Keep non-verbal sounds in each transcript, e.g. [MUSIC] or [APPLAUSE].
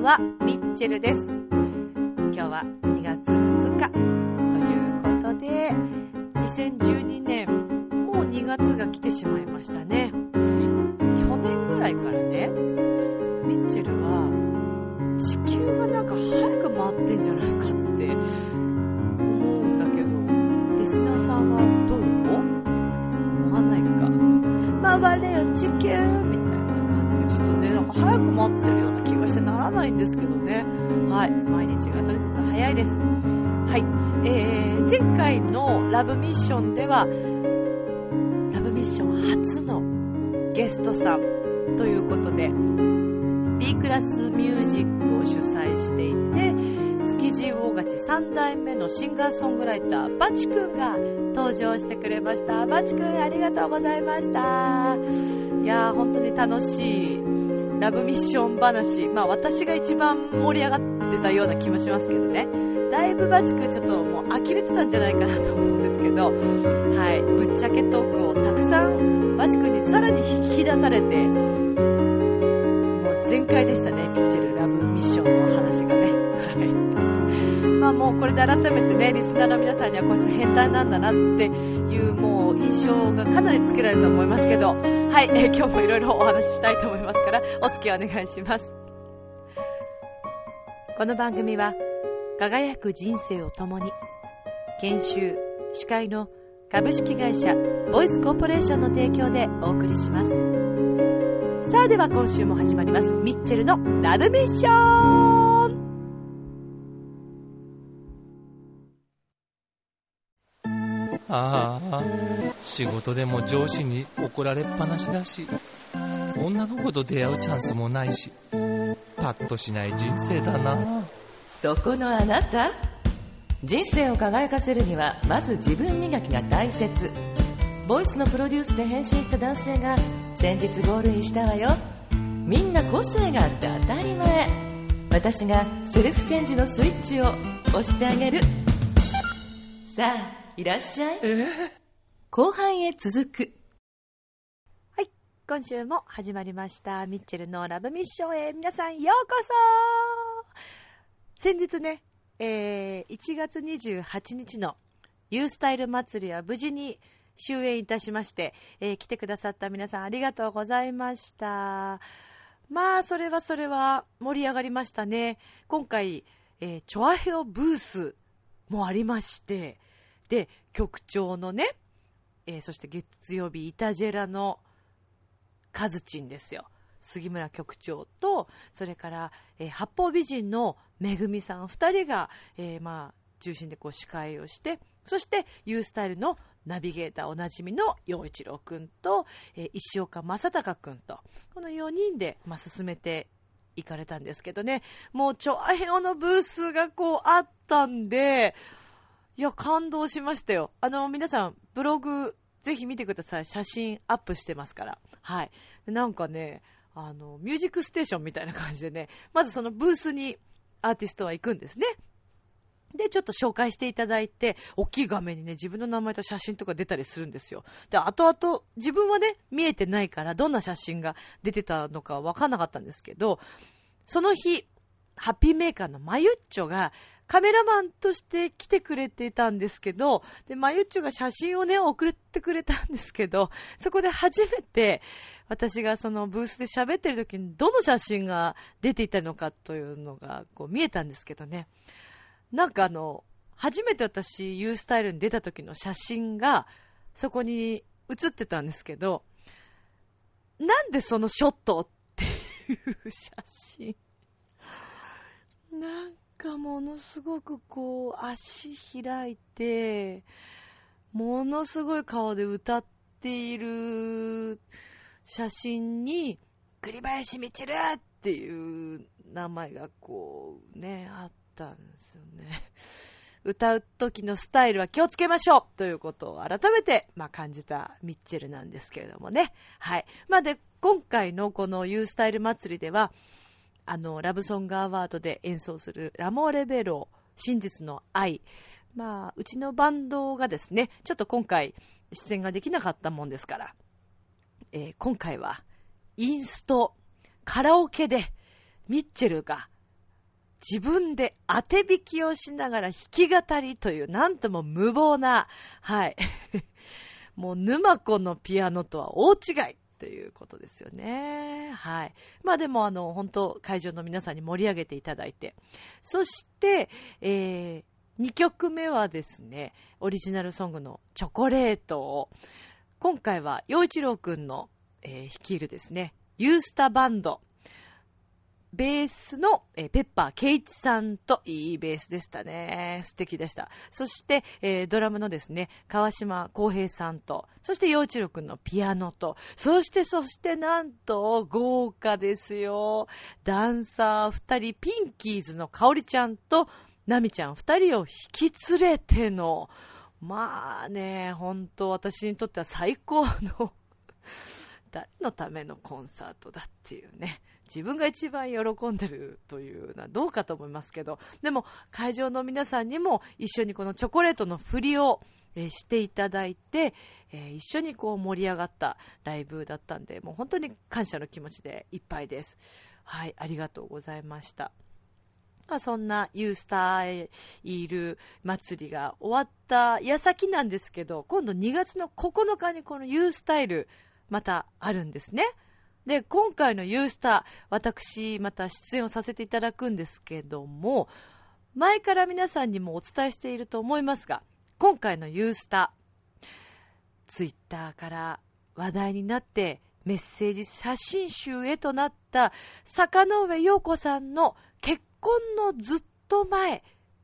んは、ミッチェルです。今日は3代目のシンガーソングライター、バチくんが登場してくれました。バチくんありがとうございました。いやー、本当に楽しいラブミッション話、まあ私が一番盛り上がってたような気もしますけどね。だいぶバチクちょっともう呆れてたんじゃないかなと思うんですけど、はい、ぶっちゃけトークをたくさんバチクにさらに引き出されて、もう全開でしたね、ミッチェルあもうこれで改めてね、リスナーの皆さんにはこいつ変態なんだなっていうもう印象がかなりつけられると思いますけど、はい、えー、今日もいろいろお話ししたいと思いますから、お付き合いお願いします。この番組は、輝く人生を共に、研修、司会の株式会社ボイスコーポレーションの提供でお送りします。さあでは今週も始まります。ミッチェルのラブミッションああ仕事でも上司に怒られっぱなしだし女の子と出会うチャンスもないしパッとしない人生だな。そこのあなた？人生を輝かせるにはまず自分磨きが大切。ボイスのプロデュースで変身した男性が先日ゴールインしたわよ。みんな個性があって当たり前。私がセルフチェンジのスイッチを押してあげる。さあいらっしゃい。後半へ続く。はい。今週も始まりました。ミッチェルのラブミッションへ皆さんようこそ先日ね、えー、1月28日のユースタイル祭りは無事に終演いたしまして、えー、来てくださった皆さんありがとうございました。まあ、それはそれは盛り上がりましたね。今回、えー、チョアヘオブースもありまして、で、局長のね、えー、そして月曜日、イタジェラのカズチンですよ。杉村局長と、それから、えー、八方美人のめぐみさん二人が、えー、まあ、中心でこう司会をして、そして、ユースタイルのナビゲーターおなじみの陽一郎くんと、えー、石岡正隆くんと、この4人で、まあ、進めていかれたんですけどね、もう、チョアヘオのブースがこうあったんで、いや、感動しましたよ。あの、皆さん、ブログ、ぜひ見てください。写真アップしてますから。はい。なんかね、あの、ミュージックステーションみたいな感じでね、まずそのブースにアーティストは行くんですね。で、ちょっと紹介していただいて、大きい画面にね、自分の名前と写真とか出たりするんですよ。で、後々、自分はね、見えてないから、どんな写真が出てたのかわかんなかったんですけど、その日、ハッピーメーカーのマユッチョが、カメラマンとして来てくれてたんですけど、で、まゆっちょが写真をね、送ってくれたんですけど、[LAUGHS] そこで初めて、私がそのブースで喋ってる時にどの写真が出ていたのかというのがこう見えたんですけどね。なんかあの、初めて私、ユースタイルに出た時の写真が、そこに写ってたんですけど、なんでそのショットっていう写真。なんかものすごくこう、足開いて、ものすごい顔で歌っている写真に、栗林みちるっていう名前がこうね、あったんですよね。歌う時のスタイルは気をつけましょうということを改めて、まあ、感じたミッチェルなんですけれどもね。はい。まあ、で、今回のこのユースタイル祭りでは、あの、ラブソングアワードで演奏するラモーレベロ真実の愛。まあ、うちのバンドがですね、ちょっと今回出演ができなかったもんですから、えー、今回はインスト、カラオケでミッチェルが自分で当て弾きをしながら弾き語りという、なんとも無謀な、はい。[LAUGHS] もう沼子のピアノとは大違いということですよね。はい。まあでもあの、本当会場の皆さんに盛り上げていただいて。そして、えー、2曲目はですね、オリジナルソングのチョコレートを、今回は陽一郎くんの、えー、率いるですね、ユースタバンド、ベースの、え、ペッパーケイチさんといいベースでしたね。素敵でした。そして、えー、ドラムのですね、川島康平さんと、そして陽一郎くんのピアノと、そしてそしてなんと豪華ですよ。ダンサー二人、ピンキーズのかおりちゃんと、ナミちゃん二人を引き連れての、まあね、本当私にとっては最高の [LAUGHS] 誰のためのコンサートだっていうね。自分が一番喜んでるというのはどうかと思いますけど、でも会場の皆さんにも一緒にこのチョコレートの振りを、え、していただいて、え、一緒にこう盛り上がったライブだったんで、もう本当に感謝の気持ちでいっぱいです。はい、ありがとうございました。まあ、そんなユースターイル祭りが終わった矢先なんですけど、今度2月の9日にこのユースタイルまたあるんですね。で、今回のユースター、私、また出演をさせていただくんですけども、前から皆さんにもお伝えしていると思いますが、今回のユースター、ツイッターから話題になってメッセージ写真集へとなった坂上陽子さんの結婚のずっと前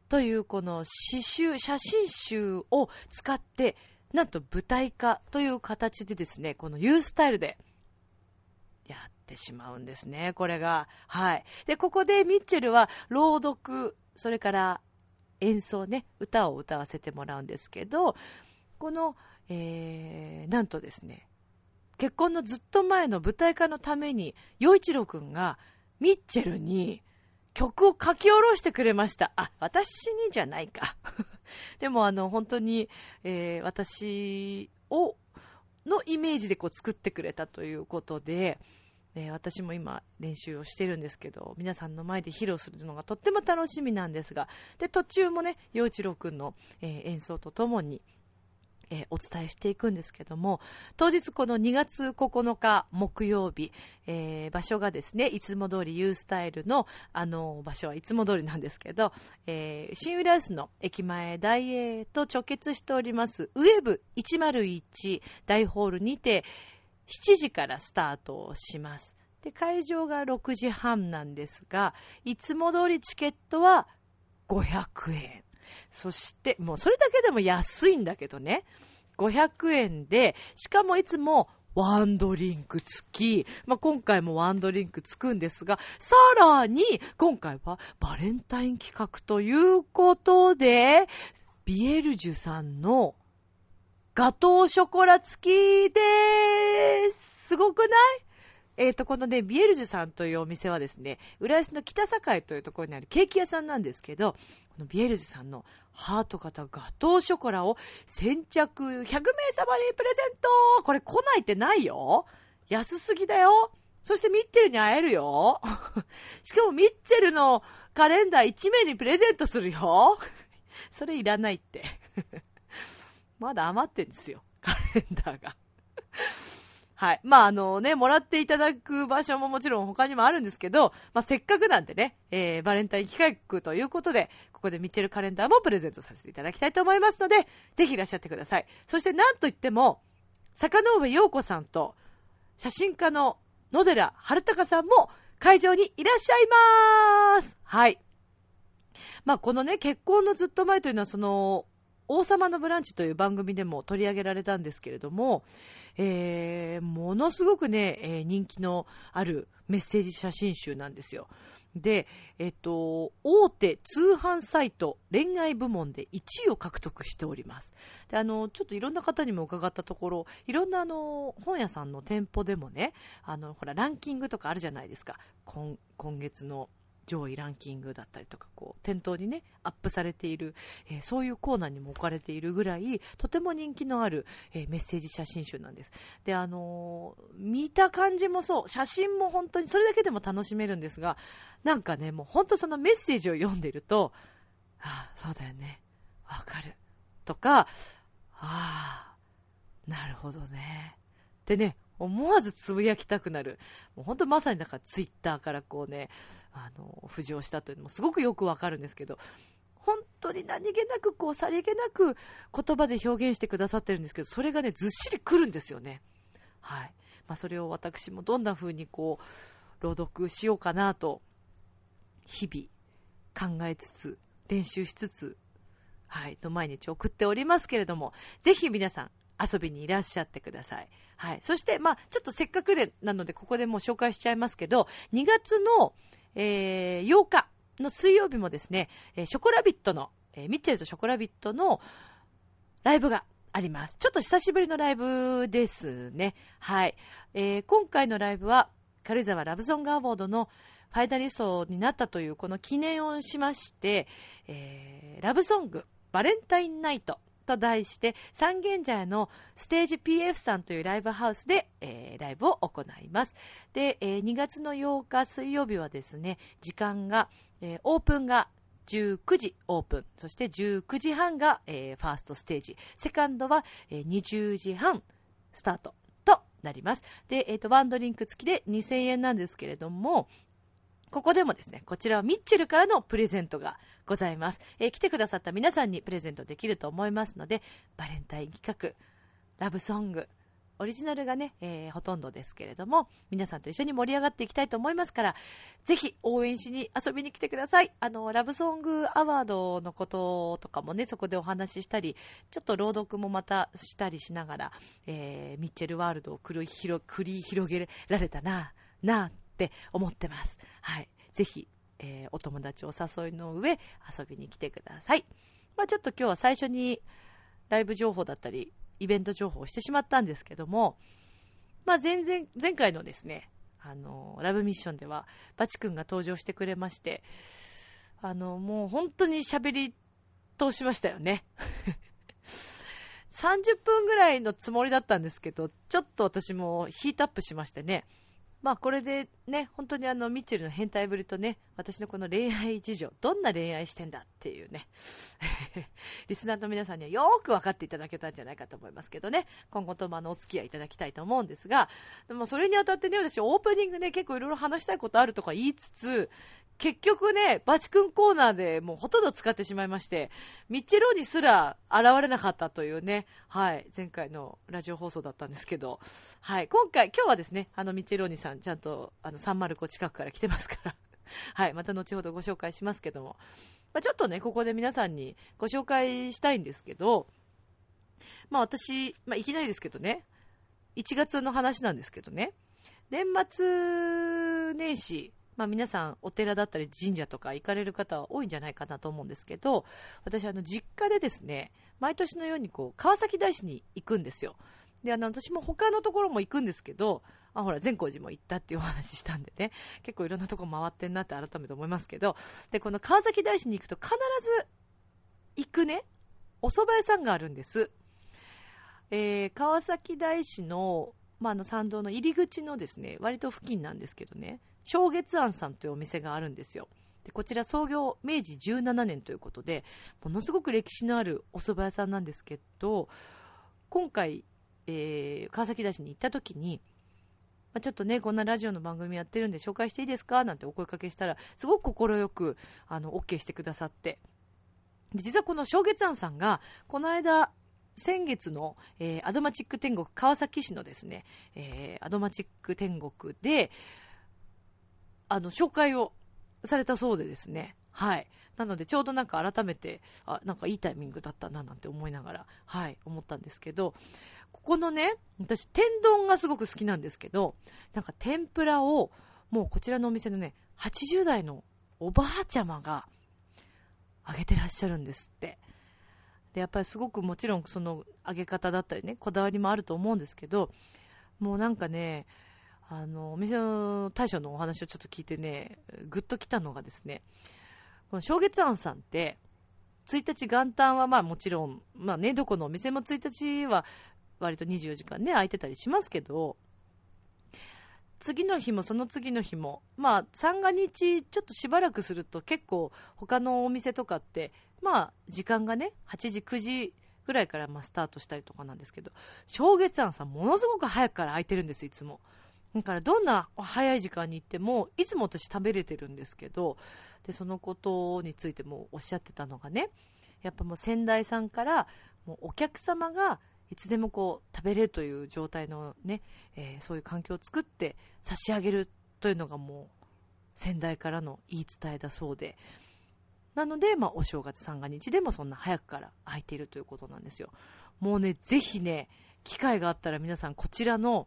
というこの詩集、写真集を使ってなんと舞台化という形でですね、このユースタイルでってしまうんですね、これが。はい。で、ここでミッチェルは朗読、それから演奏ね、歌を歌わせてもらうんですけど、この、えー、なんとですね、結婚のずっと前の舞台化のために、洋一郎くんがミッチェルに曲を書き下ろしてくれました。あ、私にじゃないか。[LAUGHS] でもあの、本当に、えー、私を、のイメージでこう作ってくれたということで、えー、私も今練習をしてるんですけど、皆さんの前で披露するのがとっても楽しみなんですが、で、途中もね、陽一郎くんの、えー、演奏とともに、えー、お伝えしていくんですけども、当日この2月9日木曜日、えー、場所がですね、いつも通り U スタイルの、あの、場所はいつも通りなんですけど、えー、新浦安の駅前大英と直結しております、ウェブ101大ホールにて、7時からスタートをします。で、会場が6時半なんですが、いつも通りチケットは500円。そして、もうそれだけでも安いんだけどね。500円で、しかもいつもワンドリンク付き。まあ、今回もワンドリンク付くんですが、さらに、今回はバレンタイン企画ということで、ビエルジュさんのガトーショコラ付きでーす。すごくない？えっ、ー、と、このね、ビエルジュさんというお店はですね、浦安の北境というところにあるケーキ屋さんなんですけど、このビエルジュさんのハート型ガトーショコラを先着100名様にプレゼント。これ来ないってないよ。安すぎだよ。そしてミッチェルに会えるよ。[LAUGHS] しかもミッチェルのカレンダー1名にプレゼントするよ。[LAUGHS] それいらないって。まだ余ってんですよ、[LAUGHS] カレンダーが [LAUGHS] はい。まあ、あのね、もらっていただく場所ももちろん他にもあるんですけど、まあ、せっかくなんでね、えー、バレンタイン企画ということで、ここでミッチェルカレンダーもプレゼントさせていただきたいと思いますので、ぜひいらっしゃってください。そしてなんといっても、坂上陽子さんと、写真家の野寺春隆さんも会場にいらっしゃいますはい。まあ、このね、結婚のずっと前というのは、その、王様のブランチという番組でも取り上げられたんですけれども、えー、ものすごくね、えー、人気のあるメッセージ写真集なんですよ。で、えっと、大手通販サイト恋愛部門で1位を獲得しております。で、あの、ちょっといろんな方にも伺ったところ、いろんなあの、本屋さんの店舗でもね、あの、ほら、ランキングとかあるじゃないですか。今、今月の上位ランキングだったりとか、こう、店頭にね、アップされている、えー、そういうコーナーにも置かれているぐらい、とても人気のある、えー、メッセージ写真集なんです。で、あのー、見た感じもそう、写真も本当にそれだけでも楽しめるんですが、なんかね、もう本当そのメッセージを読んでると、ああ、そうだよね、わかる。とか、ああ、なるほどね。でね、思わずつぶやきたくなる。もう本当まさになんかツイッターからこうね、あの、浮上したというのもすごくよくわかるんですけど、本当に何気なくこう、さりげなく言葉で表現してくださってるんですけど、それがね、ずっしりくるんですよね。はい。まあ、それを私もどんな風にこう、朗読しようかなと、日々考えつつ、練習しつつ、はい、と毎日送っておりますけれども、ぜひ皆さん遊びにいらっしゃってください。はい。そして、まあ、ちょっとせっかくで、なので、ここでもう紹介しちゃいますけど、2月の、えー、8日の水曜日もですね、えー、ショコラビットの、えー、ミッチェルとショコラビットのライブがあります。ちょっと久しぶりのライブですね。はい。えー、今回のライブは、軽井沢ラブソングアワードのファイナリストになったというこの記念をしまして、えー、ラブソング、バレンタインナイトと題して、三軒茶屋のステージ PF さんというライブハウスで、えー、ライブを行います。で、えー、2月の8日水曜日はですね、時間が、えー、オープンが19時オープン、そして19時半が、えー、ファーストステージ、セカンドは、えー、20時半スタートとなります。で、え、ー、と、ワンドリンク付きで2000円なんですけれども、ここでもですね、こちらはミッチェルからのプレゼントがございます。えー、来てくださった皆さんにプレゼントできると思いますので、バレンタイン企画、ラブソング、オリジナルがね、えー、ほとんどですけれども、皆さんと一緒に盛り上がっていきたいと思いますから、ぜひ応援しに遊びに来てください。あの、ラブソングアワードのこととかもね、そこでお話ししたり、ちょっと朗読もまたしたりしながら、えー、ミッチェルワールドを繰り広げられたな、なって思ってます。はい。ぜひ、えー、お友達お誘いの上、遊びに来てください。まあ、ちょっと今日は最初にライブ情報だったり、イベント情報をしてしまったんですけども、まあ、前々、前回のですね、あの、ラブミッションでは、バチ君が登場してくれまして、あの、もう本当に喋り通しましたよね。[LAUGHS] 30分ぐらいのつもりだったんですけど、ちょっと私もヒートアップしましてね、まあこれでね、本当にあのミッチェルの変態ぶりとね、私のこの恋愛事情、どんな恋愛してんだっていうね、[LAUGHS] リスナーの皆さんにはよく分かっていただけたんじゃないかと思いますけどね、今後ともあのお付き合いいただきたいと思うんですが、でもそれにあたってね、私オープニングね、結構いろいろ話したいことあるとか言いつつ、結局ね、バチ君コーナーでもうほとんど使ってしまいまして、ミッチェローにすら現れなかったというね、はい、前回のラジオ放送だったんですけど、はい、今回、今日はですね、あのミッチェローニさん、ちゃんとあの305近くから来てますから、[LAUGHS] はい、また後ほどご紹介しますけども、まあ、ちょっとね、ここで皆さんにご紹介したいんですけど、まあ私、まあいきなりですけどね、1月の話なんですけどね、年末年始、まあ、皆さんお寺だったり神社とか行かれる方は多いんじゃないかなと思うんですけど、私あの実家でですね、毎年のようにこう川崎大師に行くんですよ。で、あの私も他のところも行くんですけど、あ、ほら、善光寺も行ったっていうお話したんでね、結構いろんなとこ回ってんなって改めて思いますけど、で、この川崎大師に行くと必ず行くね、お蕎麦屋さんがあるんです。えー、川崎大師の、まあ、あの参道の入り口のですね、割と付近なんですけどね、正月庵さんというお店があるんですよ。でこちら創業明治17年ということで、ものすごく歴史のあるお蕎麦屋さんなんですけど、今回、えー、川崎大師に行った時に、ちょっとね、こんなラジオの番組やってるんで紹介していいですかなんてお声かけしたら、すごく快く、あの、OK してくださって。で実はこの正月庵さんが、この間、先月の、えー、アドマチック天国、川崎市のですね、えー、アドマチック天国で、あの、紹介をされたそうでですね。はい。なので、ちょうどなんか改めて、あ、なんかいいタイミングだったななんて思いながら、はい、思ったんですけど、ここのね、私、天丼がすごく好きなんですけど、なんか天ぷらを、もうこちらのお店のね、80代のおばあちゃまが、揚げてらっしゃるんですって。で、やっぱりすごくもちろんその揚げ方だったりね、こだわりもあると思うんですけど、もうなんかね、あの、お店の大将のお話をちょっと聞いてね、ぐっときたのがですね、この正月庵さんって、1日元旦はまあもちろん、まあね、どこのお店も1日は割と24時間ね、空いてたりしますけど、次の日もその次の日も、まあ、三が日、ちょっとしばらくすると結構他のお店とかって、まあ、時間がね、8時、9時ぐらいからまスタートしたりとかなんですけど、正月庵さんものすごく早くから空いてるんです、いつも。だからどんな早い時間に行っても、いつも私食べれてるんですけど、で、そのことについてもおっしゃってたのがね、やっぱもう先代さんから、もうお客様がいつでもこう食べれるという状態のね、えー、そういう環境を作って差し上げるというのがもう先代からの言い伝えだそうで、なので、まあ、お正月三が日でもそんな早くから空いているということなんですよ。もうね、ぜひね、機会があったら皆さんこちらの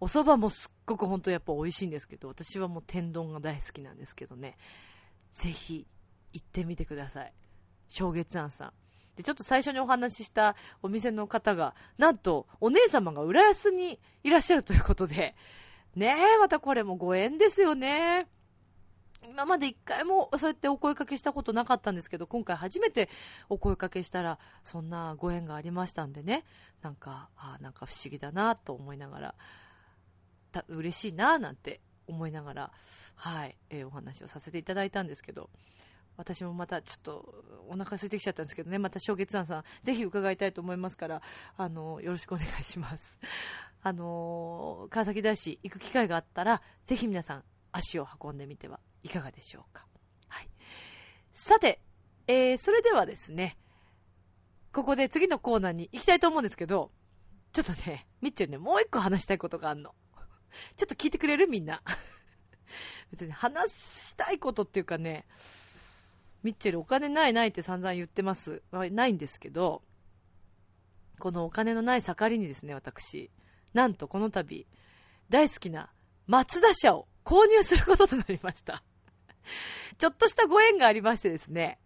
お蕎麦もすっごく本当やっぱ美味しいんですけど、私はもう天丼が大好きなんですけどね、ぜひ行ってみてください。正月庵さん。で、ちょっと最初にお話ししたお店の方が、なんとお姉様が浦安にいらっしゃるということで、ねえ、またこれもご縁ですよね。今まで一回もそうやってお声かけしたことなかったんですけど、今回初めてお声かけしたら、そんなご縁がありましたんでね、なんか、あなんか不思議だなと思いながら、た嬉しいななんて思いながら、はい、えー、お話をさせていただいたんですけど、私もまたちょっとお腹空いてきちゃったんですけどね、また正月庵さん、ぜひ伺いたいと思いますから、あの、よろしくお願いします。[LAUGHS] あの、川崎大師行く機会があったら、ぜひ皆さん足を運んでみてはいかがでしょうか。はい。さて、えー、それではですね、ここで次のコーナーに行きたいと思うんですけど、ちょっとね、みっちゃんね、もう一個話したいことがあるの。[LAUGHS] ちょっと聞いてくれる？みんな。[LAUGHS] 別に話したいことっていうかね、ミッチェルお金ないないって散々言ってます。まあ、ないんですけど、このお金のない盛りにですね、私、なんとこの度、大好きな松田車を購入することとなりました。[LAUGHS] ちょっとしたご縁がありましてですね、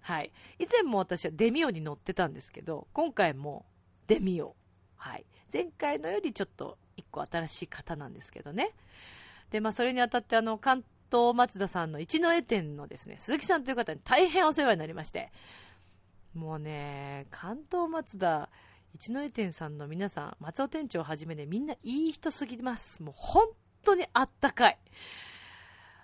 はい。以前も私はデミオに乗ってたんですけど、今回もデミオ。はい。前回のよりちょっと一個新しい方なんですけどね。で、まあ、それにあたって、あの、関東松田さんの一之江店のですね、鈴木さんという方に大変お世話になりまして、もうね、関東松田一之江店さんの皆さん、松尾店長をはじめね、みんないい人すぎます。もう本当にあったかい。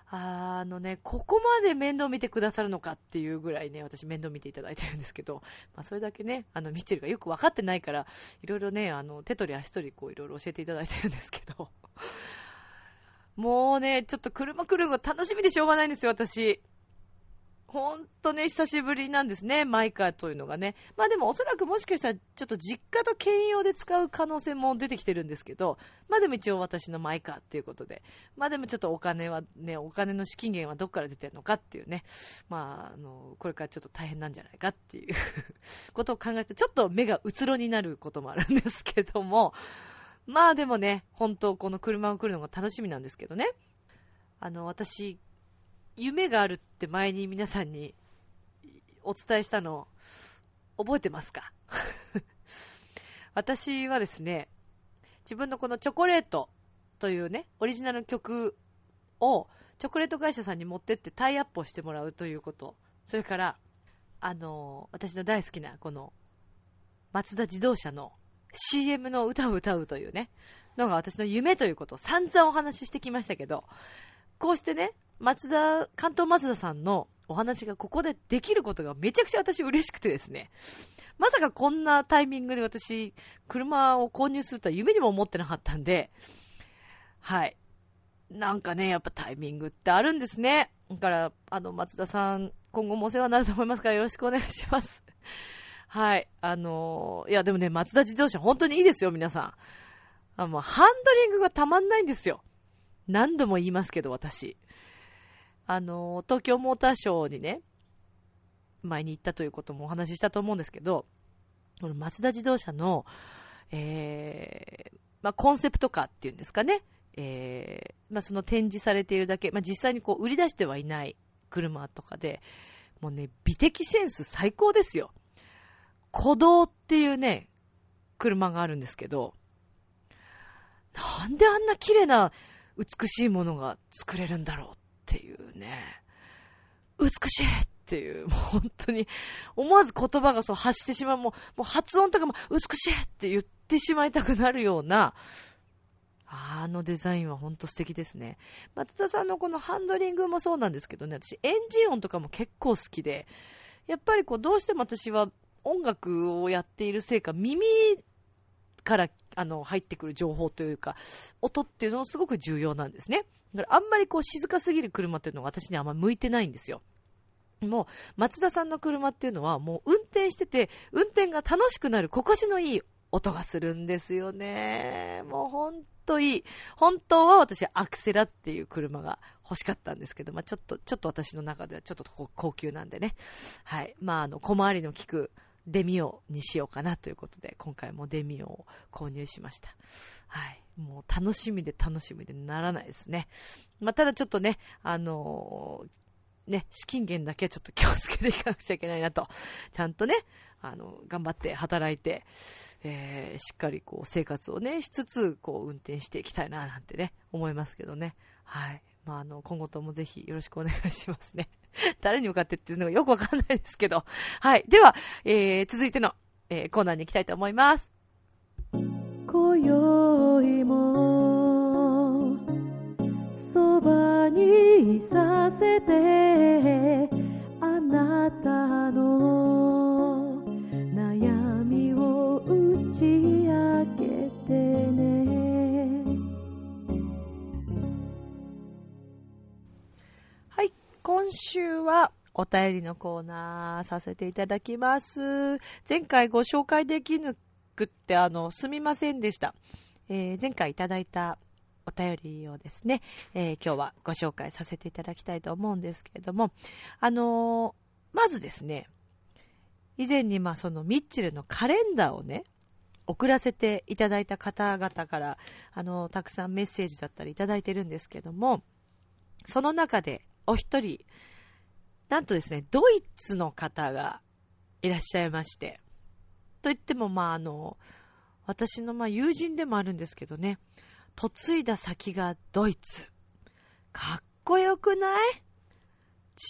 あのね、ここまで面倒見てくださるのかっていうぐらいね、私面倒見ていただいてるんですけど、まあそれだけね、あの、ミッチェルがよく分かってないから、いろいろね、あの、手取り足取りこういろいろ教えていただいてるんですけど、もうね、ちょっと車来るの楽しみでしょうがないんですよ、私。ほんとね、久しぶりなんですね、マイカーというのがね。まあでもおそらくもしかしたら、ちょっと実家と兼用で使う可能性も出てきてるんですけど、まあでも一応私のマイカーっていうことで、まあでもちょっとお金はね、お金の資金源はどっから出てるのかっていうね、まあ、あの、これからちょっと大変なんじゃないかっていう [LAUGHS] ことを考えて、ちょっと目がうつろになることもあるんですけども、まあでもね、本当この車が来るのが楽しみなんですけどね。あの、私、夢があるって前に皆さんにお伝えしたの、覚えてますか？[LAUGHS] 私はですね、自分のこのチョコレートというね、オリジナルの曲をチョコレート会社さんに持ってってタイアップをしてもらうということ。それから、あの、私の大好きなこの、松田自動車の CM の歌を歌うというね、のが私の夢ということを散々お話ししてきましたけど、こうしてね、松田、関東松田さんのお話がここでできることがめちゃくちゃ私嬉しくてですね、まさかこんなタイミングで私、車を購入するとは夢にも思ってなかったんで、はい。なんかね、やっぱタイミングってあるんですね。だから、あの、松田さん、今後もお世話になると思いますからよろしくお願いします。はい。あのー、いや、でもね、松田自動車本当にいいですよ、皆さん。あもう、ハンドリングがたまんないんですよ。何度も言いますけど、私。あの、東京モーターショーにね、前に行ったということもお話ししたと思うんですけど、この松田自動車の、えー、まあ、コンセプトカーっていうんですかね、えー、まあ、その展示されているだけ、まあ、実際にこう売り出してはいない車とかで、もうね、美的センス最高ですよ。鼓動っていうね、車があるんですけど、なんであんな綺麗な美しいものが作れるんだろうっていうね。美しいっていう、もう本当に、思わず言葉がそう発してしまう、もう、もう発音とかも美しいって言ってしまいたくなるような、あのデザインは本当素敵ですね。松田さんのこのハンドリングもそうなんですけどね、私エンジン音とかも結構好きで、やっぱりこうどうしても私は音楽をやっているせいか耳からあの入ってくる情報というか、音っていうのもすごく重要なんですね。だからあんまりこう静かすぎる車っていうのは私にあんま向いてないんですよ。もう、松田さんの車っていうのは、もう運転してて、運転が楽しくなる心地のいい音がするんですよね。もうほんといい。本当は私はアクセラっていう車が欲しかったんですけど、まあちょっと、ちょっと私の中ではちょっと高級なんでね。はい。まああの、小回りの利くデミオにしようかなということで、今回もデミオを購入しました。はい。もう楽しみで楽しみでならないですね。まあただちょっとね、あのーね、資金源だけちょっと気をつけていかなくちゃいけないなと。ちゃんとね、あの、頑張って働いて、えー、しっかりこう生活をね、しつつ、こう運転していきたいな、なんてね、思いますけどね。はい。まあ、あの、今後ともぜひよろしくお願いしますね。[LAUGHS] 誰に向かってっていうのがよくわかんないですけど。はい。では、えー、続いての、えー、コーナーに行きたいと思います。はい今週はお便りのコーナーさせていただきます。前回ご紹介できぬくって、あの、すみませんでした。えー、前回いただいたお便りをですね、えー、今日はご紹介させていただきたいと思うんですけれども、あのー、まずですね、以前にまあそのミッチェルのカレンダーをね、送らせていただいた方々から、あの、たくさんメッセージだったりいただいてるんですけども、その中でお一人、なんとですね、ドイツの方がいらっしゃいまして、といってもまああの、私のまあ友人でもあるんですけどね、嫁いだ先がドイツ。かっこよくない？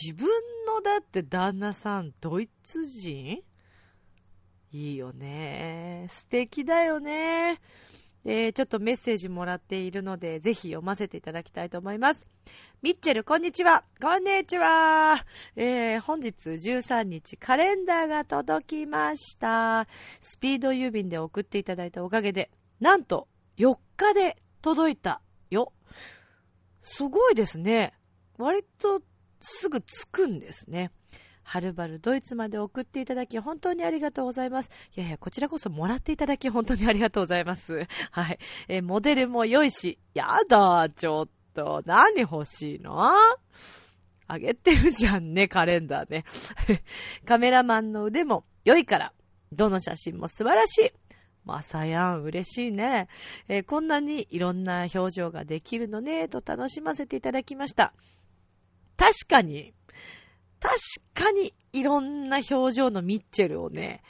自分のだって旦那さんドイツ人？いいよね。素敵だよね。えー、ちょっとメッセージもらっているので、ぜひ読ませていただきたいと思います。ミッチェル、こんにちは。こんにちは。えー、本日13日、カレンダーが届きました。スピード郵便で送っていただいたおかげで、なんと4日で届いたよ。すごいですね。割とすぐ着くんですね。はるばるドイツまで送っていただき本当にありがとうございます。いやいや、こちらこそもらっていただき本当にありがとうございます。はい。えモデルも良いし、やだ、ちょっと。何欲しいの？あげてるじゃんね、カレンダーね。[LAUGHS] カメラマンの腕も良いから、どの写真も素晴らしい。まさやん、嬉しいね。えー、こんなにいろんな表情ができるのね、と楽しませていただきました。確かに、確かにいろんな表情のミッチェルをね、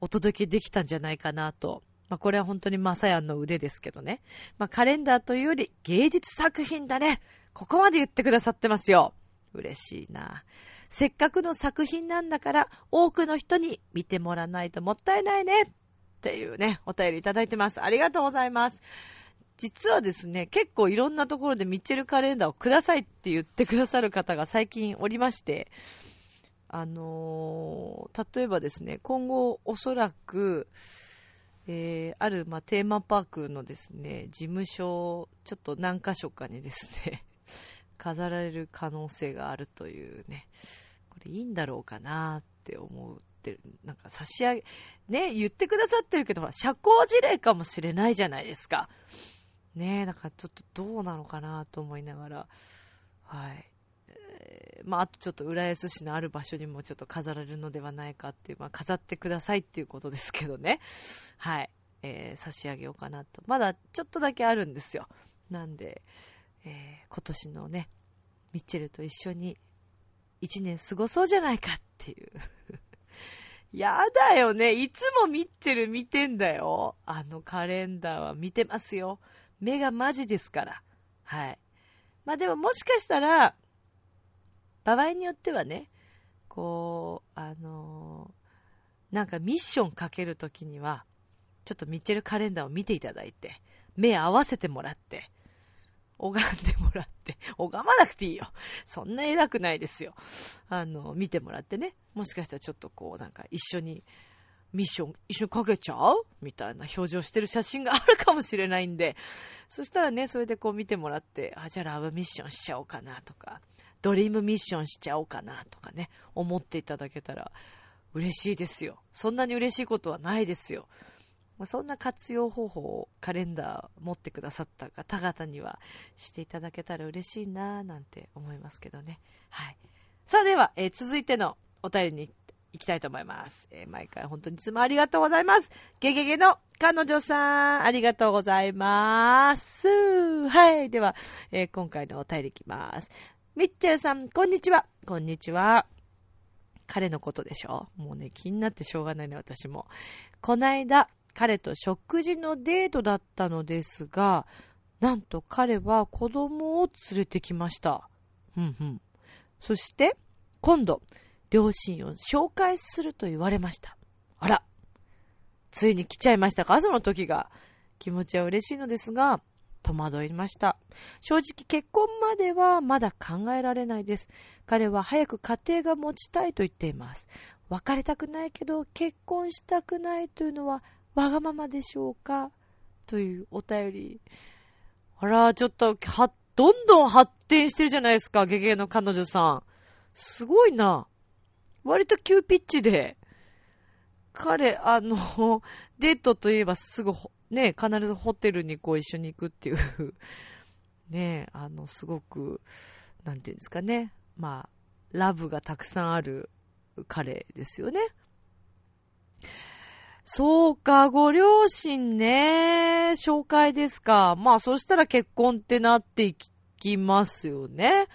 お届けできたんじゃないかなと。まあ、これは本当にマサヤンの腕ですけどね。まあ、カレンダーというより芸術作品だね。ここまで言ってくださってますよ。嬉しいな。せっかくの作品なんだから、多くの人に見てもらわないともったいないね。っていうね、お便りいただいてます。ありがとうございます。実はですね、結構いろんなところでミッチェルカレンダーをくださいって言ってくださる方が最近おりまして、あのー、例えばですね、今後おそらく、えー、ある、まあ、テーマパークのですね、事務所、ちょっと何箇所かにですね、[LAUGHS] 飾られる可能性があるというね、これいいんだろうかなって思ってる。なんか差し上げ、ね、言ってくださってるけど、ほら、社交辞令かもしれないじゃないですか。ねなんかちょっとどうなのかなと思いながら、はい。えー、まあ、あとちょっと浦安市のある場所にもちょっと飾られるのではないかっていう、まあ、飾ってくださいっていうことですけどね。はい。えー、差し上げようかなと。まだちょっとだけあるんですよ。なんで、えー、今年のね、ミッチェルと一緒に一年過ごそうじゃないかっていう [LAUGHS] やだよね。いつもミッチェル見てんだよ。あのカレンダーは見てますよ。目がマジですから。はい。まあでももしかしたら、場合によってはね、こう、あのーなんかミッションかけるときには、ちょっとミッチェルカレンダーを見ていただいて、目合わせてもらって、拝んでもらって、拝まなくていいよ。そんな偉くないですよ。あの、見てもらってね、もしかしたらちょっとこう、なんか一緒に、ミッション一緒にかけちゃう？みたいな表情してる写真があるかもしれないんで、そしたらね、それでこう見てもらって、あ、じゃあラブミッションしちゃおうかなとか、ドリームミッションしちゃおうかなとかね、思っていただけたら嬉しいですよ。そんなに嬉しいことはないですよ。そんな活用方法をカレンダー持ってくださった方々にはしていただけたら嬉しいなぁなんて思いますけどね。はい。さあでは、えー続いてのお便りに行きたいと思います。えー毎回本当にいつもありがとうございます。ゲゲゲの彼女さん、ありがとうございます。はい。では、えー今回のお便りいきます。ミッチェルさん、こんにちは。こんにちは。彼のことでしょ？もうね、気になってしょうがないね、私も。こないだ、彼と食事のデートだったのですが、なんと彼は子供を連れてきました。うんうん。そして、今度、両親を紹介すると言われました。あら、ついに来ちゃいましたか？その時が。気持ちは嬉しいのですが、戸惑いました。正直結婚まではまだ考えられないです。彼は早く家庭が持ちたいと言っています。別れたくないけど結婚したくないというのはわがままでしょうか？というお便り。あら、ちょっと、は、どんどん発展してるじゃないですか、ゲゲの彼女さん。すごいな。割と急ピッチで。彼、あの、デートといえばすぐ、ね、必ずホテルにこう一緒に行くっていう、[LAUGHS] ね、あの、すごく、なんていうんですかね。まあ、ラブがたくさんある彼ですよね。そうか、ご両親ね、紹介ですか。まあ、そしたら結婚ってなっていきますよね。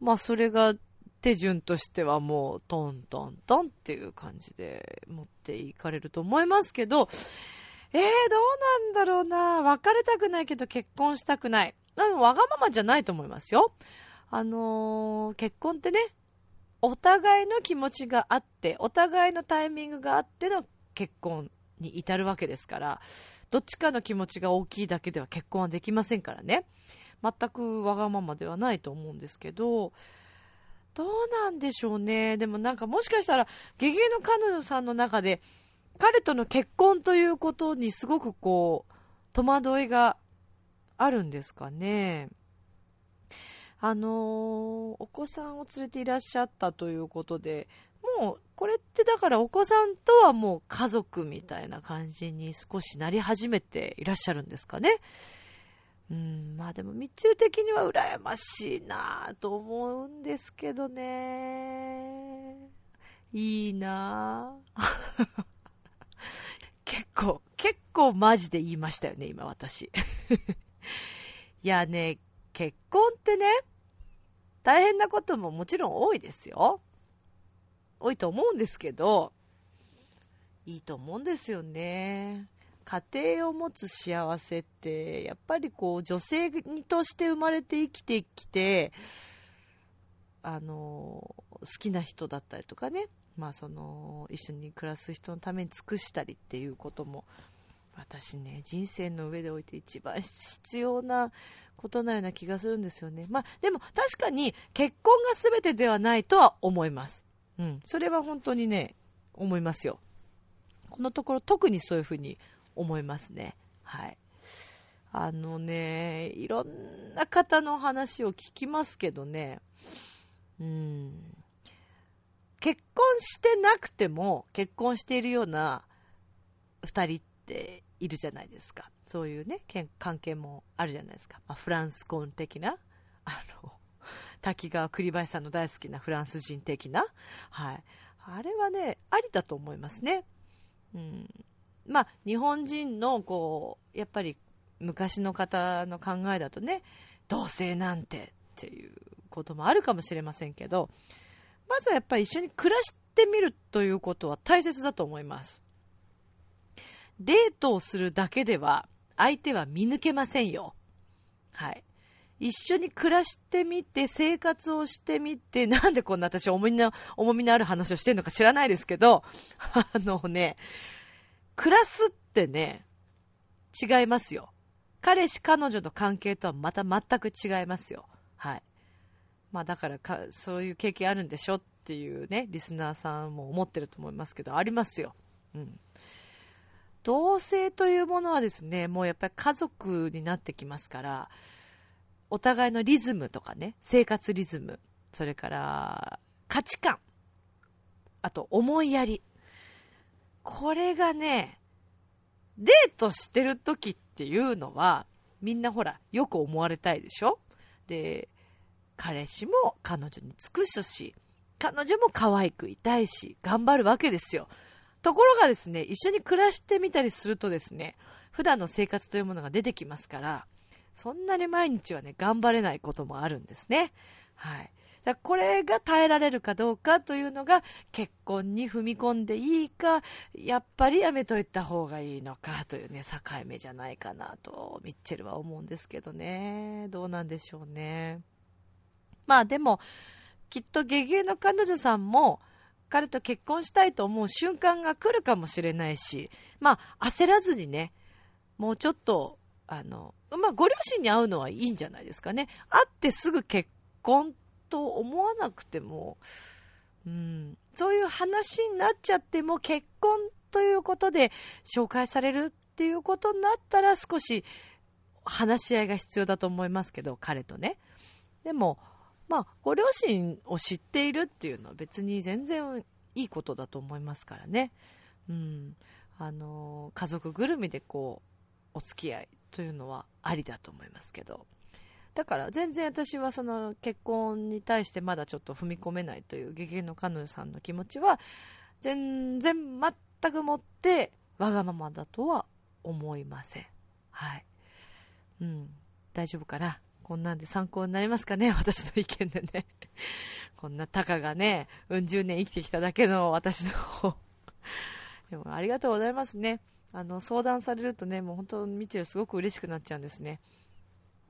まあ、それが手順としてはもう、トントントンっていう感じで持っていかれると思いますけど、えー、どうなんだろうな。別れたくないけど結婚したくない。わがままじゃないと思いますよ。あのー結婚ってね、お互いの気持ちがあって、お互いのタイミングがあっての結婚に至るわけですから、どっちかの気持ちが大きいだけでは結婚はできませんからね。全くわがままではないと思うんですけど、どうなんでしょうね。でもなんかもしかしたら、ゲゲの彼女さんの中で、彼との結婚ということにすごくこう、戸惑いがあるんですかね。あのーお子さんを連れていらっしゃったということで、もう、これってだからお子さんとはもう家族みたいな感じに少しなり始めていらっしゃるんですかね。うん、まあでも、ミッチェル的には羨ましいなと思うんですけどね。いいなぁ結構、結構マジで言いましたよね、今私。[LAUGHS] いやね、結婚ってね、大変なことももちろん多いですよ。多いと思うんですけど、いいと思うんですよね。家庭を持つ幸せって、やっぱりこう、女性にとして生まれて生きてきて、あの、好きな人だったりとかね、まあその、一緒に暮らす人のために尽くしたりっていうことも、私ね、人生の上でおいて一番必要なことなような気がするんですよね。まあ、でも確かに結婚が全てではないとは思います。うん。それは本当にね、思いますよ。このところ特にそういうふうに思いますね。はい。あのね、いろんな方の話を聞きますけどね、うん。結婚してなくても結婚しているような二人っているじゃないですか。そういうね、関係もあるじゃないですか。まあ、フランス婚的な、あの、滝川栗林さんの大好きなフランス人的な、はい。あれはね、ありだと思いますね。うん。まあ、日本人の、こう、やっぱり昔の方の考えだとね、同性なんてっていうこともあるかもしれませんけど、まずはやっぱり一緒に暮らしてみるということは大切だと思います。デートをするだけでは、相手は見抜けませんよ。はい。一緒に暮らしてみて、生活をしてみて、なんでこんな私重みの、重みのある話をしてるのか知らないですけど、あのね、暮らすってね、違いますよ。彼氏彼女の関係とはまた全く違いますよ。まあだからか、そういう経験あるんでしょっていうね、リスナーさんも思ってると思いますけど、ありますよ。うん。同性というものはですね、もうやっぱり家族になってきますから、お互いのリズムとかね、生活リズム、それから価値観、あと思いやり。これがね、デートしてる時っていうのは、みんなほら、よく思われたいでしょ？で、彼氏も彼女に尽くすし、彼女も可愛くいたいし、頑張るわけですよ。ところがですね、一緒に暮らしてみたりするとですね、普段の生活というものが出てきますから、そんなに毎日はね、頑張れないこともあるんですね。はい。だこれが耐えられるかどうかというのが結婚に踏み込んでいいか、やっぱりやめといた方がいいのかというね、境目じゃないかなと、ミッチェルは思うんですけどね。どうなんでしょうね。まあでも、きっとゲゲの彼女さんも、彼と結婚したいと思う瞬間が来るかもしれないし、まあ、焦らずにね、もうちょっと、あの、まあ、ご両親に会うのはいいんじゃないですかね。会ってすぐ結婚と思わなくても、うん、そういう話になっちゃっても結婚ということで紹介されるっていうことになったら少し話し合いが必要だと思いますけど、彼とね。でも、まあ、ご両親を知っているっていうのは別に全然いいことだと思いますからね。うん。あの、家族ぐるみでこう、お付き合いというのはありだと思いますけど。だから全然私はその結婚に対してまだちょっと踏み込めないというゲゲの彼女さんの気持ちは全然全くもってわがままだとは思いません。はい。うん。大丈夫かな？こんなんで参考になりますかね？[LAUGHS] 私の意見でね。[LAUGHS] こんなタカがね、うん十年生きてきただけの [LAUGHS] 私の方。でもありがとうございますね。あの、相談されるとね、もう本当見てるすごく嬉しくなっちゃうんですね。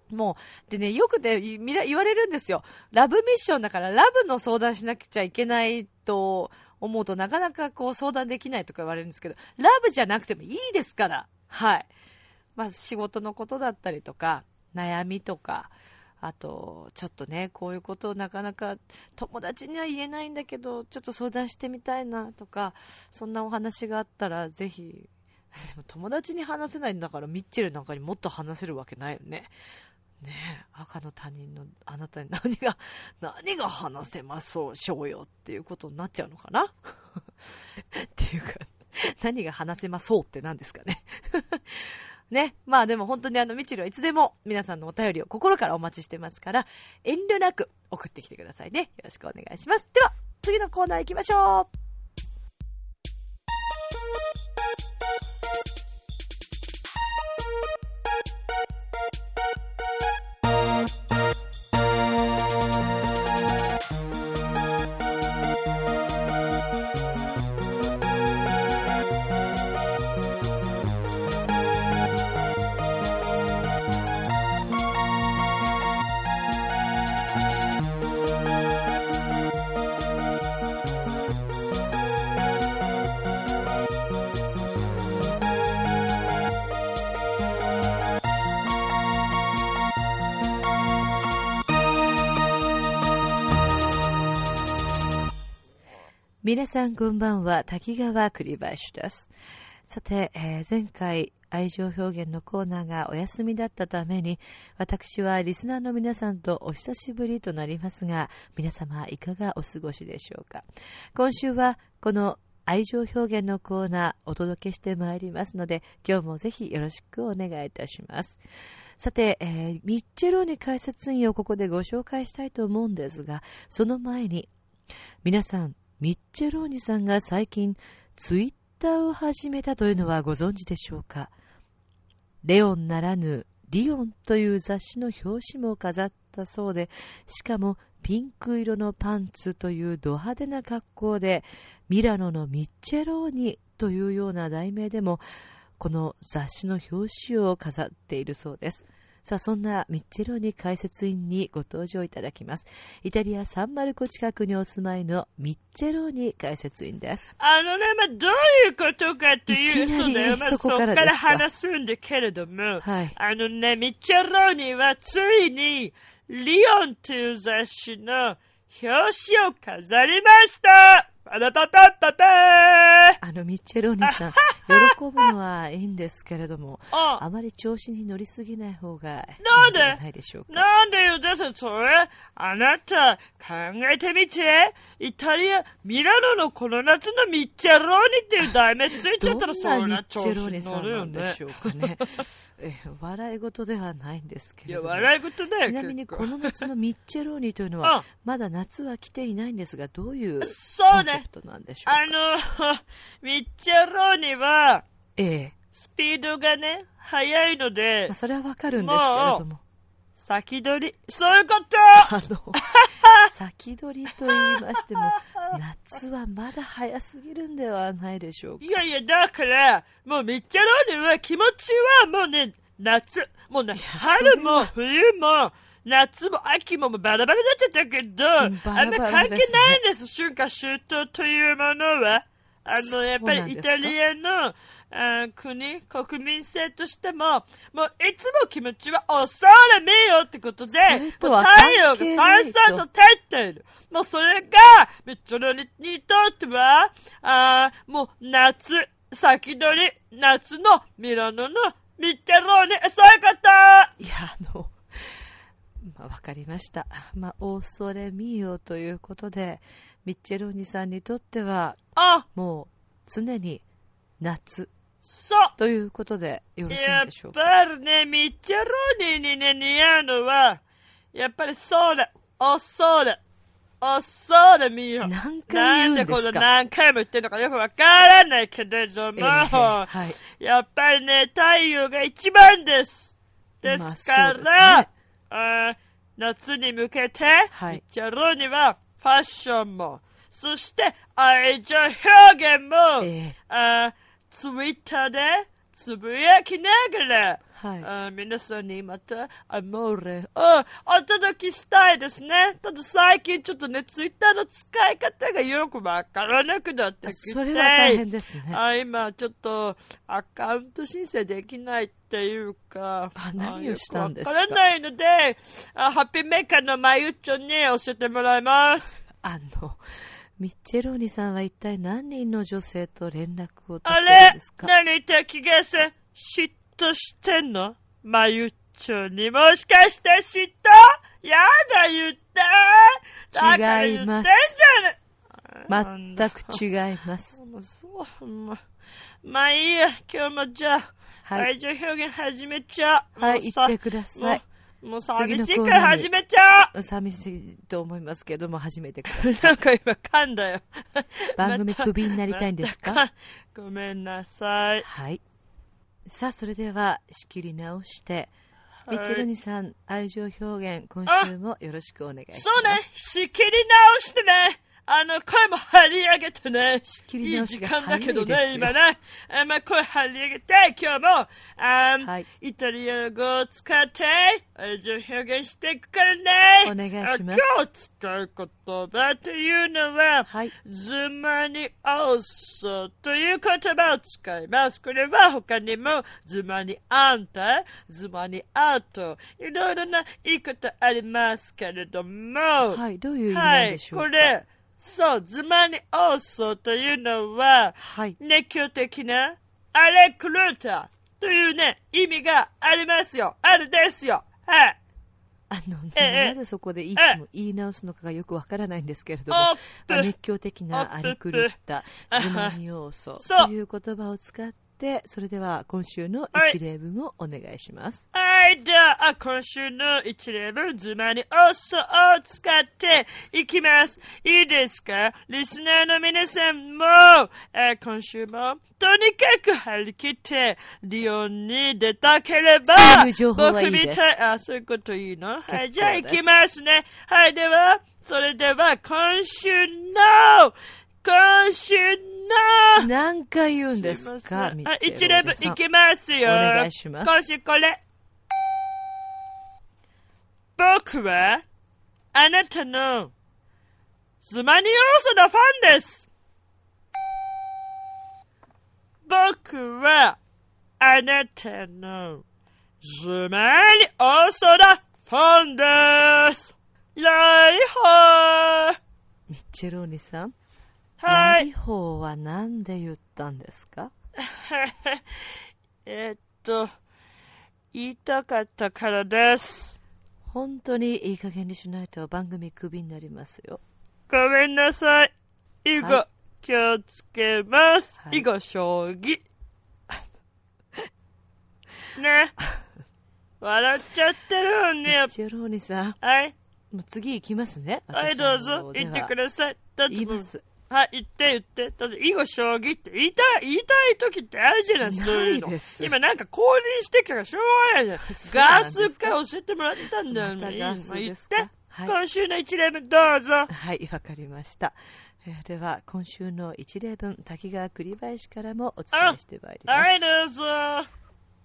もう、でね、よくね、言われるんですよ。ラブミッションだから、ラブの相談しなくちゃいけないと思うとなかなかこう相談できないとか言われるんですけど、ラブじゃなくてもいいですから。はい。まあ、仕事のことだったりとか、悩みとか、あと、ちょっとね、こういうことをなかなか友達には言えないんだけど、ちょっと相談してみたいなとか、そんなお話があったら、ぜひ、でも友達に話せないんだから、ミッチェルなんかにもっと話せるわけないよね。ねえ、赤の他人のあなたに [LAUGHS] 何が、何が話せましょうよっていうことになっちゃうのかな？[LAUGHS] っていうか、何が話せまそうって何ですかね？ね。まあでも本当にあの、みちるはいつでも皆さんのお便りを心からお待ちしてますから、遠慮なく送ってきてくださいね。よろしくお願いします。では、次のコーナー行きましょう。皆さんこんばんは、滝川栗林です。さて、えー、前回愛情表現のコーナーがお休みだったために、私はリスナーの皆さんとお久しぶりとなりますが、皆様いかがお過ごしでしょうか。今週はこの愛情表現のコーナーお届けしてまいりますので、今日もぜひよろしくお願いいたします。さて、えー、ミッチェローニ解説員をここでご紹介したいと思うんですが、その前に、皆さん、ミッチェローニさんが最近ツイッターを始めたというのはご存知でしょうか？レオンならぬリオンという雑誌の表紙も飾ったそうで、しかもピンク色のパンツというド派手な格好で、ミラノのミッチェローニというような題名でも、この雑誌の表紙を飾っているそうです。さあ、そんなミッチェローニ解説員にご登場いただきます。イタリア・サンマルコ近くにお住まいのミッチェローニ解説員です。あのね、まあ、どういうことかっていうとね、まあ、そこからかですか？話すんだけれども、はいあのね、ミッチェローニはついに、リオンという雑誌の表紙を飾りましたパラパパッパパーあの、ミッチェローニさん、喜ぶのはいいんですけれども、ああまり調子に乗りすぎない方がいいなんで？んじゃないでしょうか。なんでよ、ですそれ、あなた、考えてみて。イタリア、ミラノのこの夏のミッチェローニっていう題名ついちゃったら、どんなミそんな調ッチェロー子にニさんな乗るよね。んでしょうかね。え笑い事ではないんですけいや、れども。笑い事だよ。ちなみにこの夏のミッチェローニというのうんは、まだ夏は来ていないんですが、どういうコそうねンセプ。トなんでしょうか？あの、[LAUGHS] ミッチェローニは、ええ。スピードがね、速いのでまあ、、それはわかるんですけれども。先取り。そういうことあの、[LAUGHS] 先取りと言いましても、夏はまだ早すぎるんではないでしょうか。いやいや、だから、もうミッチェローニは気持ちはもうね、夏。もうね、春も冬も、夏も秋もバラバラになっちゃったけど、うんバあんラバま関係ないんです、春夏秋冬というものは。あの、やっぱりイタリアの、あ国、国民性としても、もういつも気持ちはお空見よってことで、とはもう太陽がさんさんと照っている。もうそれが、ミッチェローニにとっては、あーもう夏、先取り、夏のミラノのミッチェローニ、そういうこといや、あの、まあ、わかりました。まあ、オーソレミーオということで、ミッチェローニさんにとっては、あ、もう常に夏そうということでよろしいでしょうか？ぱりね、ミッチェローニにね、似合うのは、やっぱりそうだ、おそうだ、おそうだ、みよ。何回言うんですか？なんでこの何回も言ってるのかよくわからないけれども、ええはい。やっぱりね、太陽が一番です。でまあすから、そうですねあー夏に向けて、はいミッチェローニはファッションも、そして愛情表現も、ええあーツイッターでつぶやきながら、はい。あー皆さんにまた、アモーレをお届けしたいですね。ただ最近ちょっとね、ツイッターの使い方がよくわからなくなってきて。それは大変ですね。あ今ちょっとアカウント申請できないっていうか、あ何をしたんですか？わからないので、あハッピーメーカーのまゆっちょに教えてもらいます。あの、ミッチェローニさんは一体何人の女性と連絡を取ってるんあれですか？何言って気がせん嫉妬してんの？まゆっちょにもしかして嫉妬？やだ言って！だから言って。んじゃない全く違います。まあ、ま。あいいや、今日もじゃあ、はい。愛情表現始めちゃう。はい、もうさ言ってください。もう寂しいから始めちゃう寂しいと思いますけども、始めてください。なんか今噛んだよ。[LAUGHS] 番組クビになりたいんですか？ごめんなさい。はい。さあ、それでは仕切り直して、はいミッチェロニさん、愛情表現、今週もよろしくお願いします。そうね、仕切り直してね。あの、声も張り上げてね。いい時間だけどね、今ね。あまあ、声張り上げて、今日も、あーはいイタリア語を使って、表現していくからね。お願いしますあ今日使う言葉というのは、はい。ズマニオーソという言葉を使います。これは他にも、ズマニアンタ、ズマニアート、いろいろな言い方ありますけれども、はい、どういう意味でしょうか？これ、そう、ズマニオーソというのは、はい。熱狂的な、アレクルータというね、意味がありますよ。あるですよ。はい。あの、ええなぜそこでいつも言い直すのかがよくわからないんですけれども、熱狂的なあり狂ったプズマニ要素そうという言葉を使って、それでは今週のはい一例文をお願いします。はい、じゃあ、今週の一例文、ズマニオソを使っていきます。いいですかリスナーの皆さんも、えー今週も、とにかく張り切って、リオンに出たければ、僕みたい、あ、そういうこといいのはい、[LAUGHS] じゃあ行きますね。はい、では、それでは、今週の、今週な何回言うんですかませんあ一レブいきますよ。お願いします今週これ。僕は、あなたの、ズマニ要素のファンです。僕は、あなたの、ズマニ要素のファンです。ライホーミッチェローニさん、はいラリ。ホーは何で言ったんですか？[LAUGHS] えっと、言いたかったからです。本当にいい加減にしないと番組クビになりますよ。ごめんなさい。以後、は気をつけます。はい以後、将棋。[LAUGHS] ね。笑っちゃってるミねッ。チェローニさん、はい。もう次行きますね。はい、どうぞ。方では言ってください。だってもう言います。はい、言って言って。だって、囲碁将棋って言いたい、言いたい時ってあるじゃないですか。ないです今なんか降臨してきたからしょうがないじゃん。[LAUGHS] ガですかスか教えてもらったんだよね。またガス今言って。はい今週の一例目どうぞ。はい、わかりました。えーでは、今週の一例分、滝川栗林からもお伝えしてまいります。はい、どうぞ。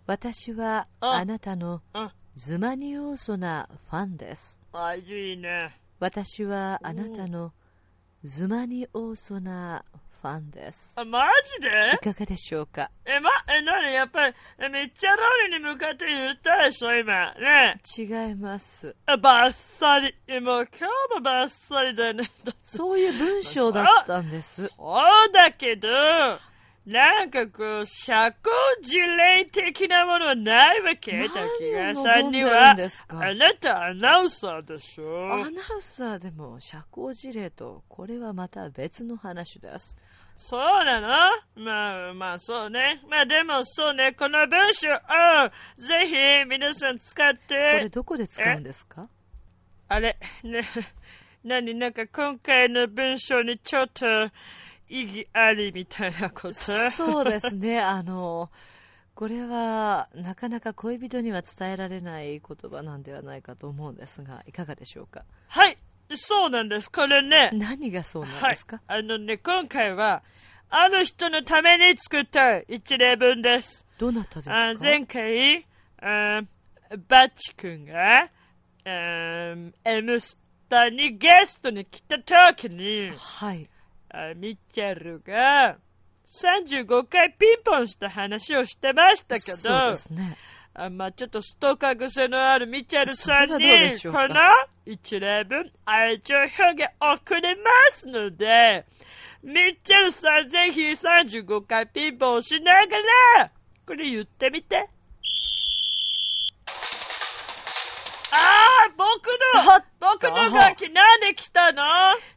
私はああなたのあ、ズマニ要素なファンです。あ、いいね。私はあなたのズマニ要素なファンです。あ、マジで？いかがでしょうか？え、ま、え、なにやっぱり、えめっちゃロールに向かって言ったでしょ、今。ね違います。あバッサリ。え、もう今日もバッサリだよね。そういう文章だったんです。そうだけど、なんかこう、社交辞令的なものはないわけ？何滝を川さ望んにはあなたアナウンサーでしょ。アナウンサーでも社交辞令とこれはまた別の話です。そうなの？まあまあそうね。まあでもそうね、この文章をぜひ皆さん使っこれて、どこで使うんですか？あれ、ね、何？なんか今回の文章にちょっと意義ありみたいなこと？そうですね。あの、これはなかなか恋人には伝えられない言葉なんではないかと思うんですが、いかがでしょうか？はい、そうなんです。これね、何がそうなんはいですか、、あのね、今回は、あの人のために作った一例文です。どなたですか？あ前回、あバッチ君が、あ M スタにゲストに来た時に、はい。あミッチェルが35回ピンポンした話をしてましたけそうどで、すね。あまあ、ちょっとストーカー癖のあるミッチェルさんに、この一例文、愛情表現送りますので、ミッチェルさんぜひ35回ピンポンしながら、これ言ってみて。ああ僕の僕の楽器なんで来たの？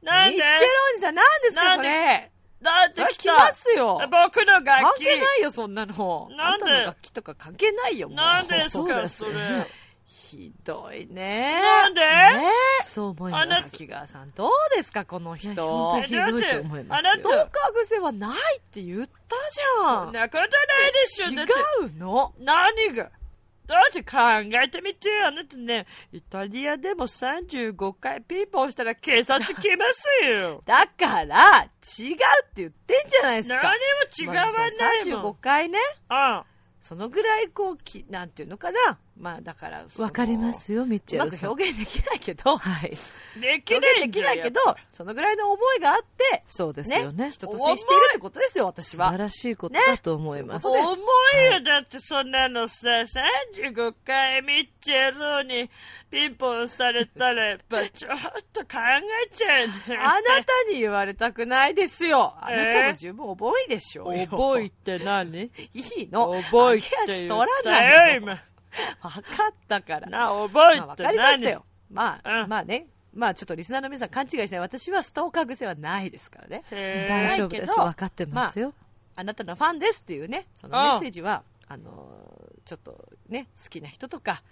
なんで？ミッチェローニさん、何ですかなんで？これなんで来またすよ僕の楽関器係ないよ、そんなの。なんで？楽器とか関係ないよ、もうなんですそうか、それ？ひどいね。なんで？ねそう思いあなたます。滝川さん、どうですか、この人。ひどいと思いますよ。あなたストーカー癖はないって言ったじゃん。そんなことないでしょ。だって違うの。何が？だって考えてみてよ。あなたね、イタリアでも35回ピンポンしたら警察来ますよ。だから、違うって言ってんじゃないです何か。も違わないもん。35回ね。うん。そのぐらい、こう、き、なんていうのかな。まあ、だから、わかりますよ、ミッチうまく。表現できないけど、はい。でき表現できないけど、そのぐらいの思いがあって、そうですよね。人と接しているってことですよ、私は。素晴らしいことだと思います。そうです重いよ、だってそんなのさ、35回ミッチェルにピンポンされたら、[LAUGHS] やっぱちょっと考えちゃうね。あなたに言われたくないですよ。あなたも十分重いでしょうよ。覚えって何？[LAUGHS] いいの。覚えって揚げ足取ら言ったよ、ないの。今。[LAUGHS] わかったから。な、覚まあ、えってわかりました何よ。まあ、うんまあね。まあちょっとリスナーの皆さん勘違いしない。私はストーカー癖はないですからね。大丈夫です。分かってますよ。あなたのファンですっていうね、そのメッセージは、あのーちょっとね、好きな人とか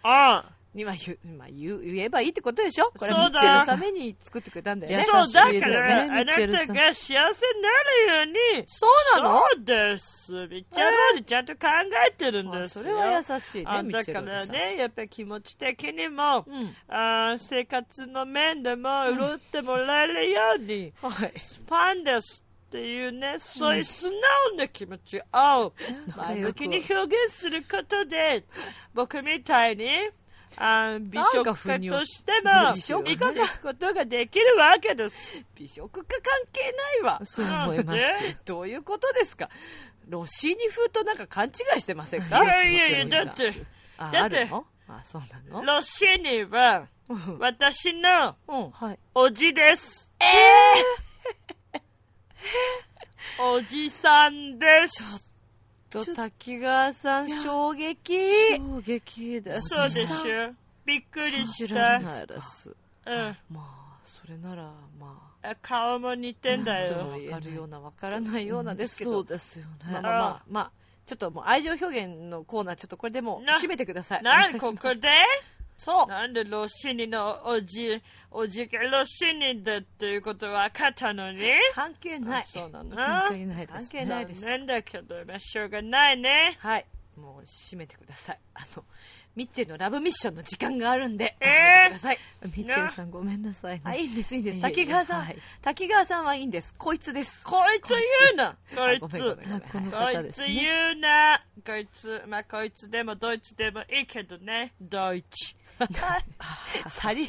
あには言う、まあ、言う言えばいいってことでしょ？これミッチェルのために作ってくれたんだよね。そう、だから、あなたが幸せになるように、そうなの？そうです。みっちゃん通りちゃんと考えてるんまあですよ。それは優しいね、あミッだかチェルさん。らね、やっぱり気持ち的にも、うん。あー生活の面でも潤ってもらえるように、はい。ファンですっていうね、そういう素直な気持ちを前向きに表現することで、僕みたいに、あ美食家としても美食家生きことができるわけです。美食家関係ないわ。そう思います。で [LAUGHS] どういうことですか？ロッシーニ風となんか勘違いしてませんいかやいやいや、もちろんだって、あ、だってあるの？あ、そうなの？ロッシーニはうん私の。おじです。[LAUGHS] おじさんです。と、滝川さん、衝撃。衝撃です。そうでしょ？びっくり知した。らないです。うん。まあ、それなら、まあ顔も似てんだあ、よ。わかるような、わからないようなですけど。そうですよね。まあまあまあ、まあ、ちょっともう愛情表現のコーナー、ちょっとこれでも締めてください。なここで？そう。なんでロッシーニのおじ、おじがロッシーニだっていうことは分かったのに？関係ないあ。そうなの関係ないで関す。係ないです。残念だけど、まあ、しょうがないね。はい。もう締めてください。あの、ミッチェルのラブミッションの時間があるんで、えー締めてください。ミッチェルさんごめんなさいね。あ、いいんです、いいんです。滝川さん、はい滝川さんはいいんです。こいつです。こいつ言うなこいつ。こいつ。言うな。こいつ、まあこいつでもドイツでもいいけどね。ドイツ。[LAUGHS] さり、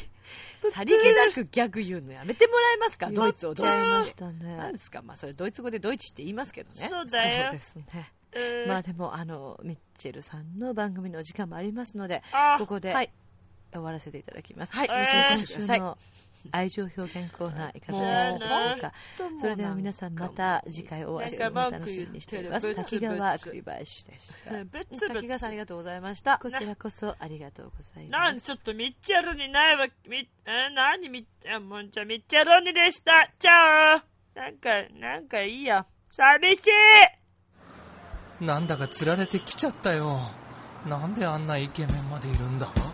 さりげなくギャグ言うのやめてもらえますか？ドイツをドイツっ。てた何ねで。すか？まあそれドイツ語でドイツって言いますけどね。そうだよそうですね。うんまあでも、あの、ミッチェルさんの番組のお時間もありますので、あここではい終わらせていただきます。はい、えーよろしくお願い今しください。週の愛情表現コーナーいかがでしたでしょうか？それでは皆さんまた次回お会いするのを楽しみにしております。滝川栗林でした。滝川さんありがとうございました。こちらこそありがとうございなんます。ちょっとミッチェルにないわ。み、え、なにみ、あ、もうじゃあミッチェルにでした。チャオなんか、なんかいいや。寂しいなんだか釣られてきちゃったよなんであんなイケメンまでいるんだ？あ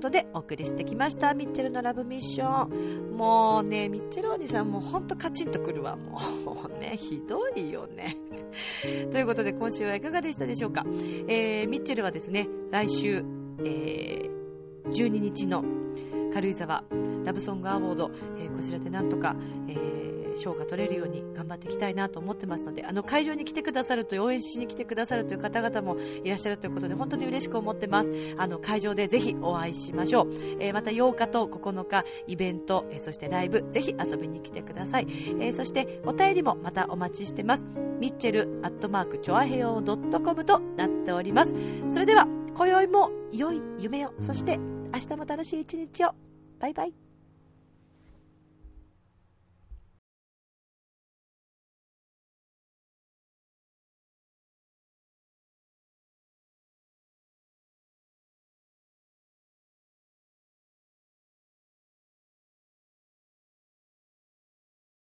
ことでお送りしてきましたミッチェルのラブミッション。もうね、ミッチェルおじさんもうほんとカチンとくるわ。もうもうね、ひどいよね。[LAUGHS] ということで今週はいかがでしたでしょうか？えー、ミッチェルはですね、来週、えー、12日の軽井沢ラブソングアワード、えーこちらでなんとか、えー賞が取れるように頑張っていきたいなと思ってますので、あの会場に来てくださると応援しに来てくださるという方々もいらっしゃるということで、本当に嬉しく思ってます。あの会場でぜひお会いしましょう。えーまた8日と9日、イベント、えーそしてライブ、ぜひ遊びに来てください。えそしてお便りもまたお待ちしてます。ミッチェルアットマークチョアヘヨドットコムとなっております。それでは、今宵も良い夢を、そして明日も楽しい一日を。バイバイ。